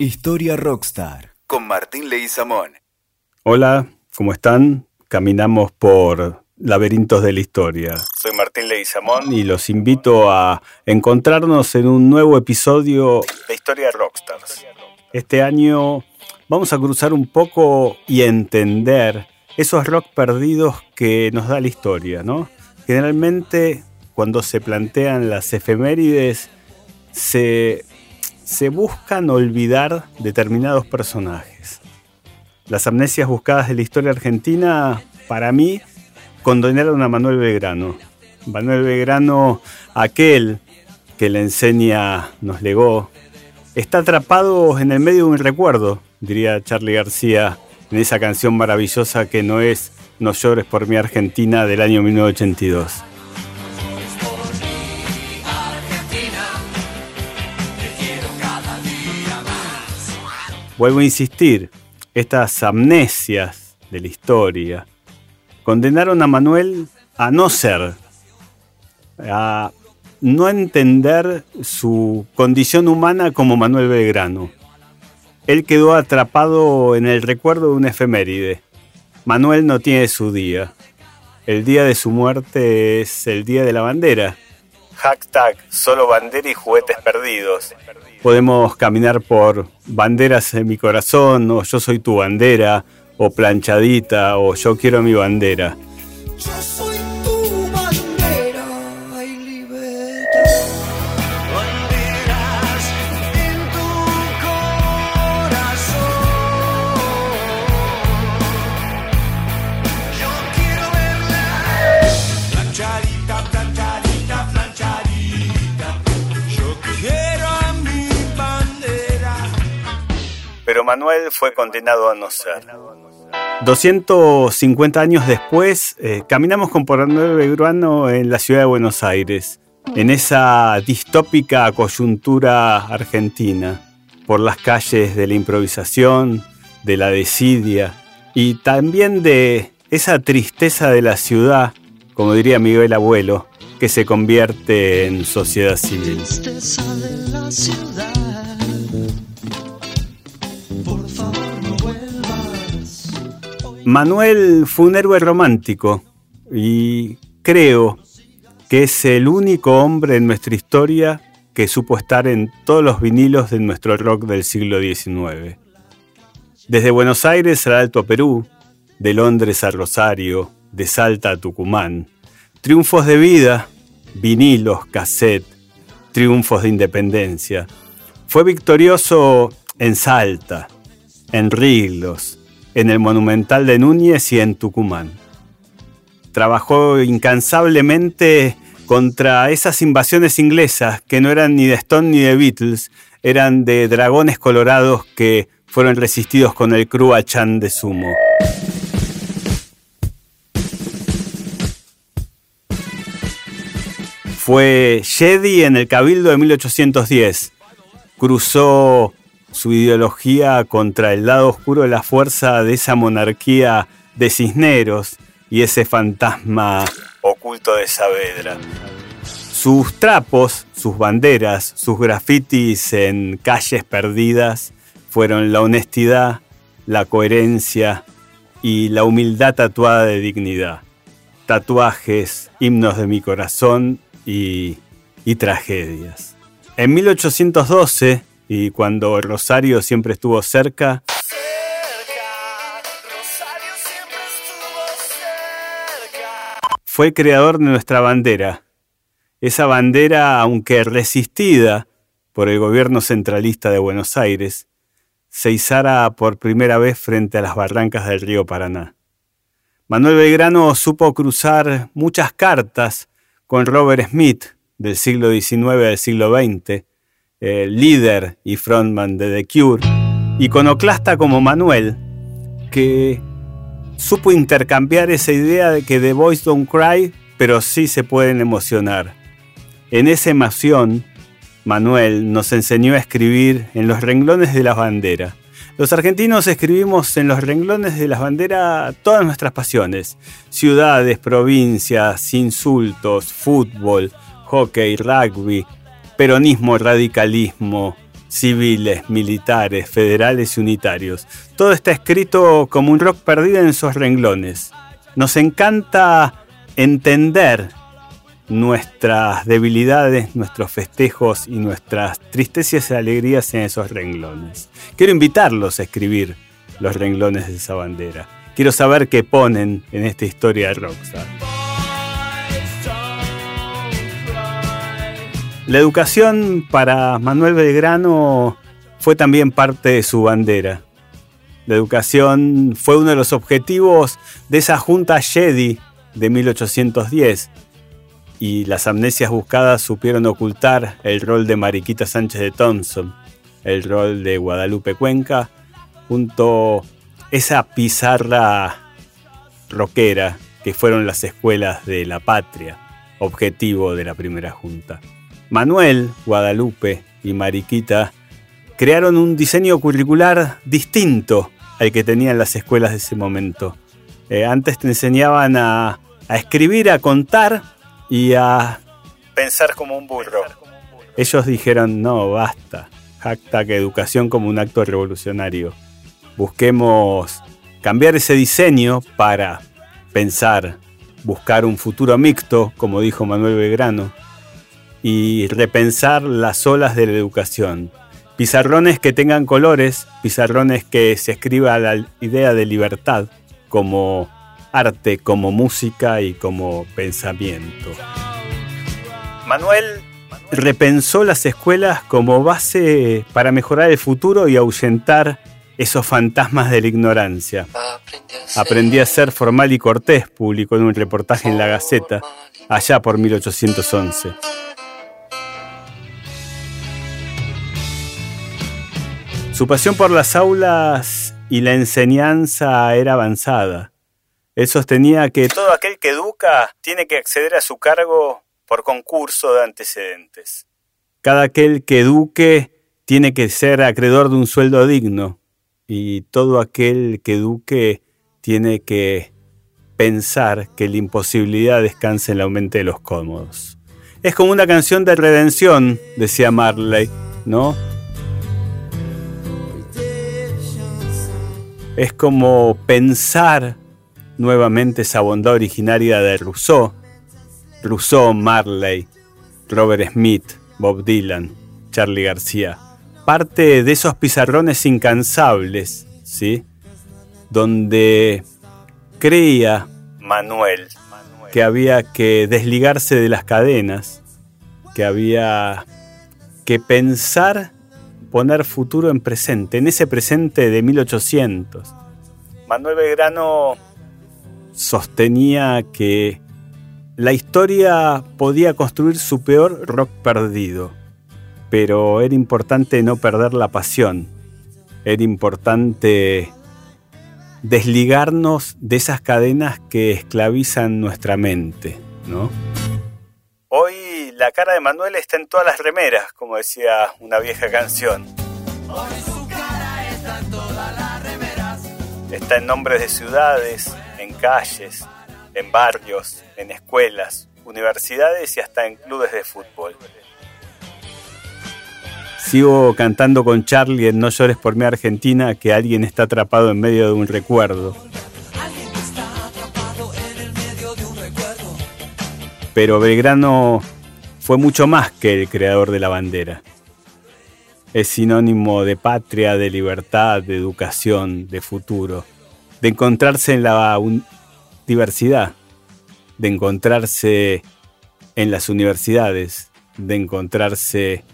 Historia Rockstar con Martín Leguizamón. Hola, ¿cómo están? Caminamos por laberintos de la historia. Soy Martín Leguizamón y los invito a encontrarnos en un nuevo episodio de Historia Rockstars. Este año vamos a cruzar un poco y entender esos rock perdidos que nos da la historia, ¿no? Generalmente cuando se plantean las efemérides se se buscan olvidar determinados personajes. Las amnesias buscadas de la historia argentina, para mí, condenaron a Manuel Belgrano. Manuel Belgrano, aquel que le enseña, nos legó, está atrapado en el medio de un recuerdo, diría Charlie García en esa canción maravillosa que no es No llores por mi Argentina del año 1982. Vuelvo a insistir, estas amnesias de la historia condenaron a Manuel a no ser, a no entender su condición humana como Manuel Belgrano. Él quedó atrapado en el recuerdo de una efeméride. Manuel no tiene su día. El día de su muerte es el día de la bandera. Hashtag solo bandera y juguetes perdidos. Podemos caminar por banderas en mi corazón, o yo soy tu bandera, o planchadita, o yo quiero mi bandera. Manuel fue condenado a no ser. 250 años después, eh, caminamos con Manuel Belgrano en la ciudad de Buenos Aires, en esa distópica coyuntura argentina, por las calles de la improvisación, de la desidia y también de esa tristeza de la ciudad, como diría Miguel Abuelo, que se convierte en sociedad civil. Manuel fue un héroe romántico y creo que es el único hombre en nuestra historia que supo estar en todos los vinilos de nuestro rock del siglo XIX. Desde Buenos Aires al Alto Perú, de Londres a Rosario, de Salta a Tucumán. Triunfos de vida, vinilos, cassette, triunfos de independencia. Fue victorioso en Salta, en Riglos, en el Monumental de Núñez y en Tucumán. Trabajó incansablemente contra esas invasiones inglesas que no eran ni de Stone ni de Beatles, eran de dragones colorados que fueron resistidos con el Chan de Sumo. Fue Jedi en el Cabildo de 1810. Cruzó su ideología contra el lado oscuro de la fuerza de esa monarquía de Cisneros y ese fantasma oculto de Saavedra. Sus trapos, sus banderas, sus grafitis en calles perdidas fueron la honestidad, la coherencia y la humildad tatuada de dignidad. Tatuajes, himnos de mi corazón y, y tragedias. En 1812, y cuando Rosario siempre estuvo cerca. Fue creador de nuestra bandera. Esa bandera, aunque resistida por el gobierno centralista de Buenos Aires, se izara por primera vez frente a las barrancas del río Paraná. Manuel Belgrano supo cruzar muchas cartas con Robert Smith del siglo XIX al siglo XX, eh, líder y frontman de The Cure, iconoclasta como Manuel, que supo intercambiar esa idea de que The Boys Don't Cry, pero sí se pueden emocionar. En esa emoción, Manuel nos enseñó a escribir en los renglones de las banderas. Los argentinos escribimos en los renglones de las banderas todas nuestras pasiones. Ciudades, provincias, insultos, fútbol, hockey, rugby, peronismo, radicalismo, civiles, militares, federales y unitarios. Todo está escrito como un rock perdido en esos renglones. Nos encanta entender nuestras debilidades, nuestros festejos y nuestras tristezas y alegrías en esos renglones. Quiero invitarlos a escribir los renglones de esa bandera. Quiero saber qué ponen en esta historia de Rockstar. La educación para Manuel Belgrano fue también parte de su bandera. La educación fue uno de los objetivos de esa junta Jedi de 1810 y las amnesias buscadas supieron ocultar el rol de Mariquita Sánchez de Thompson, el rol de Guadalupe Cuenca, junto a esa pizarra rockera que fueron las escuelas de la patria, objetivo de la primera junta. Manuel, Guadalupe y Mariquita crearon un diseño curricular distinto al que tenían las escuelas de ese momento. Eh, antes te enseñaban a, escribir, a contar y a pensar como un burro. Ellos dijeron, no, basta, hashtag educación como un acto revolucionario. Busquemos cambiar ese diseño para pensar, buscar un futuro mixto, como dijo Manuel Belgrano, y repensar las olas de la educación. Pizarrones que tengan colores, pizarrones que se escriba la idea de libertad como arte, como música y como pensamiento. Manuel repensó las escuelas como base para mejorar el futuro y ahuyentar esos fantasmas de la ignorancia. Aprendí a ser formal y cortés, publicó en un reportaje en la Gaceta, allá por 1811. Su pasión por las aulas y la enseñanza era avanzada. Él sostenía que todo aquel que educa tiene que acceder a su cargo por concurso de antecedentes. Cada aquel que eduque tiene que ser acreedor de un sueldo digno y todo aquel que eduque tiene que pensar que la imposibilidad descansa en la mente de los cómodos. Es como una canción de redención, decía Marley, ¿no? Es como pensar nuevamente esa bondad originaria de Rousseau, Rousseau, Marley, Robert Smith, Bob Dylan, Charlie García. Parte de esos pizarrones incansables, ¿sí? Donde creía Manuel que había que desligarse de las cadenas, que había que pensar poner futuro en presente, en ese presente de 1800. Manuel Belgrano sostenía que la historia podía construir su peor rock perdido, pero era importante no perder la pasión, era importante desligarnos de esas cadenas que esclavizan nuestra mente, ¿no? Hoy la cara de Manuel está en todas las remeras, como decía una vieja canción. Hoy su cara está en todas las remeras. Está en nombres de ciudades, en calles, en barrios, en escuelas, universidades y hasta en clubes de fútbol. Sigo cantando con Charlie en No llores por mi Argentina que alguien está atrapado en medio de un recuerdo. Pero Belgrano fue mucho más que el creador de la bandera. Es sinónimo de patria, de libertad, de educación, de futuro de encontrarse en la diversidad, de encontrarse en las universidades, de encontrarse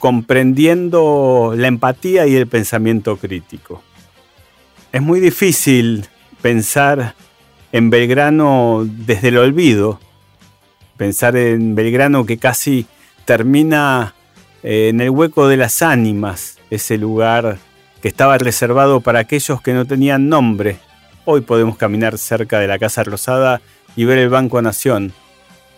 comprendiendo la empatía y el pensamiento crítico. Es muy difícil pensar en Belgrano desde el olvido, pensar en Belgrano que casi termina eh, en el hueco de las ánimas, ese lugar que estaba reservado para aquellos que no tenían nombre. Hoy podemos caminar cerca de la Casa Rosada y ver el Banco Nación.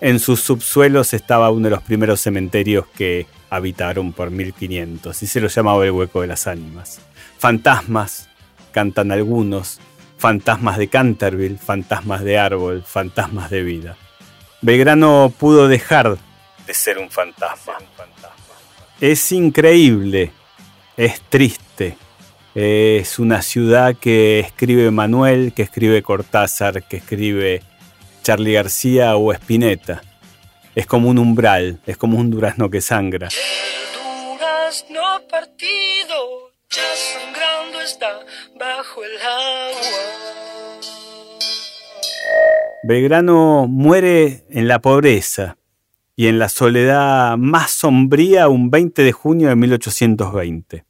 En sus subsuelos estaba uno de los primeros cementerios que habitaron por 1500 y se lo llamaba el Hueco de las Ánimas. Fantasmas, cantan algunos, fantasmas de Canterville, fantasmas de árbol, fantasmas de vida. Belgrano pudo dejar de ser un fantasma Es increíble, es triste. Es una ciudad que escribe Manuel, que escribe Cortázar, que escribe Charlie García o Spinetta. Es como un umbral, es como un durazno que sangra. El durazno partido ya sangrando está bajo el agua. Belgrano muere en la pobreza y en la soledad más sombría un 20 de junio de 1820.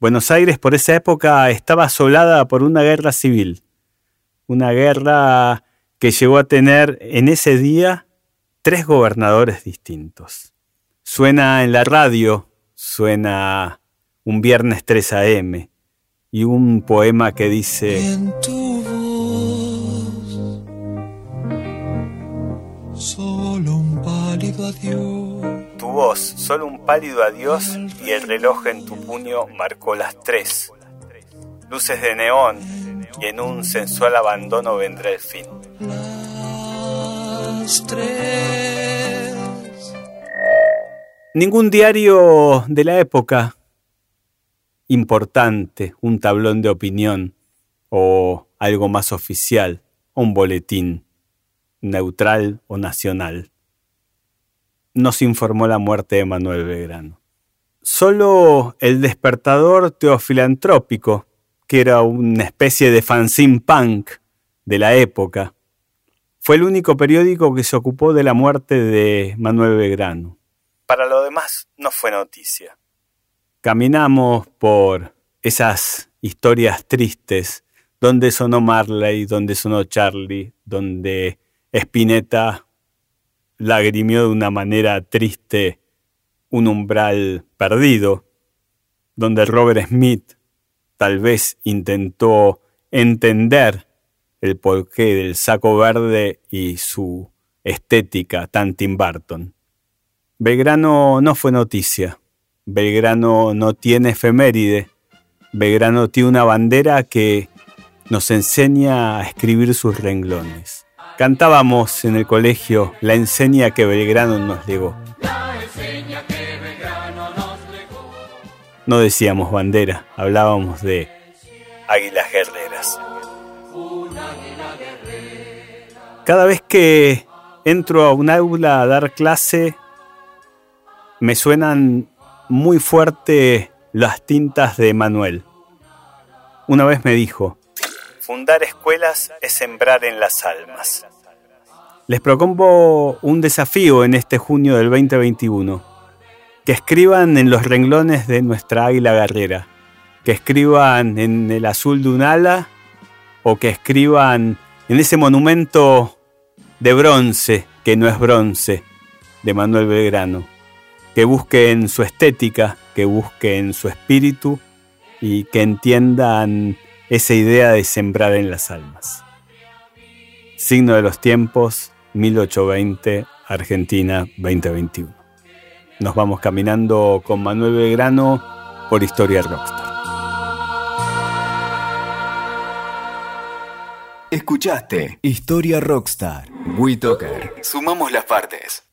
Buenos Aires por esa época estaba asolada por una guerra civil, una guerra que llegó a tener en ese día tres gobernadores distintos. Suena en la radio, suena un viernes 3 a.m. y un poema que dice... adiós. Tu voz, solo un pálido adiós y el reloj en tu puño marcó las tres. Luces de neón y en un sensual abandono vendrá el fin. Las tres. Ningún diario de la época importante, un tablón de opinión o algo más oficial, un boletín neutral o nacional, nos informó la muerte de Manuel Belgrano. Solo el despertador teofilantrópico, que era una especie de fanzine punk de la época, fue el único periódico que se ocupó de la muerte de Manuel Belgrano. Para lo demás no fue noticia. Caminamos por esas historias tristes, donde sonó Marley, donde sonó Charlie, donde Spinetta lagrimió de una manera triste un umbral perdido, donde Robert Smith tal vez intentó entender el porqué del saco verde y su estética tan Tim. Belgrano no fue noticia. Belgrano no tiene efeméride. Belgrano tiene una bandera que nos enseña a escribir sus renglones. Cantábamos en el colegio la enseña que Belgrano nos legó. No decíamos bandera, hablábamos de águilas guerreras. Cada vez que entro a un aula a dar clase, me suenan muy fuerte las tintas de Manuel. Una vez me dijo, fundar escuelas es sembrar en las almas. Les propongo un desafío en este junio del 2021. Que escriban en los renglones de nuestra águila guerrera. Que escriban en el azul de un ala o que escriban en ese monumento de bronce, que no es bronce, de Manuel Belgrano. Que busquen su estética, que busquen su espíritu y que entiendan esa idea de sembrar en las almas. Signo de los tiempos, 1820, Argentina 2021. Nos vamos caminando con Manuel Belgrano por Historia Rockstar. Escuchaste Historia Rockstar. WeToker. Sumamos las partes.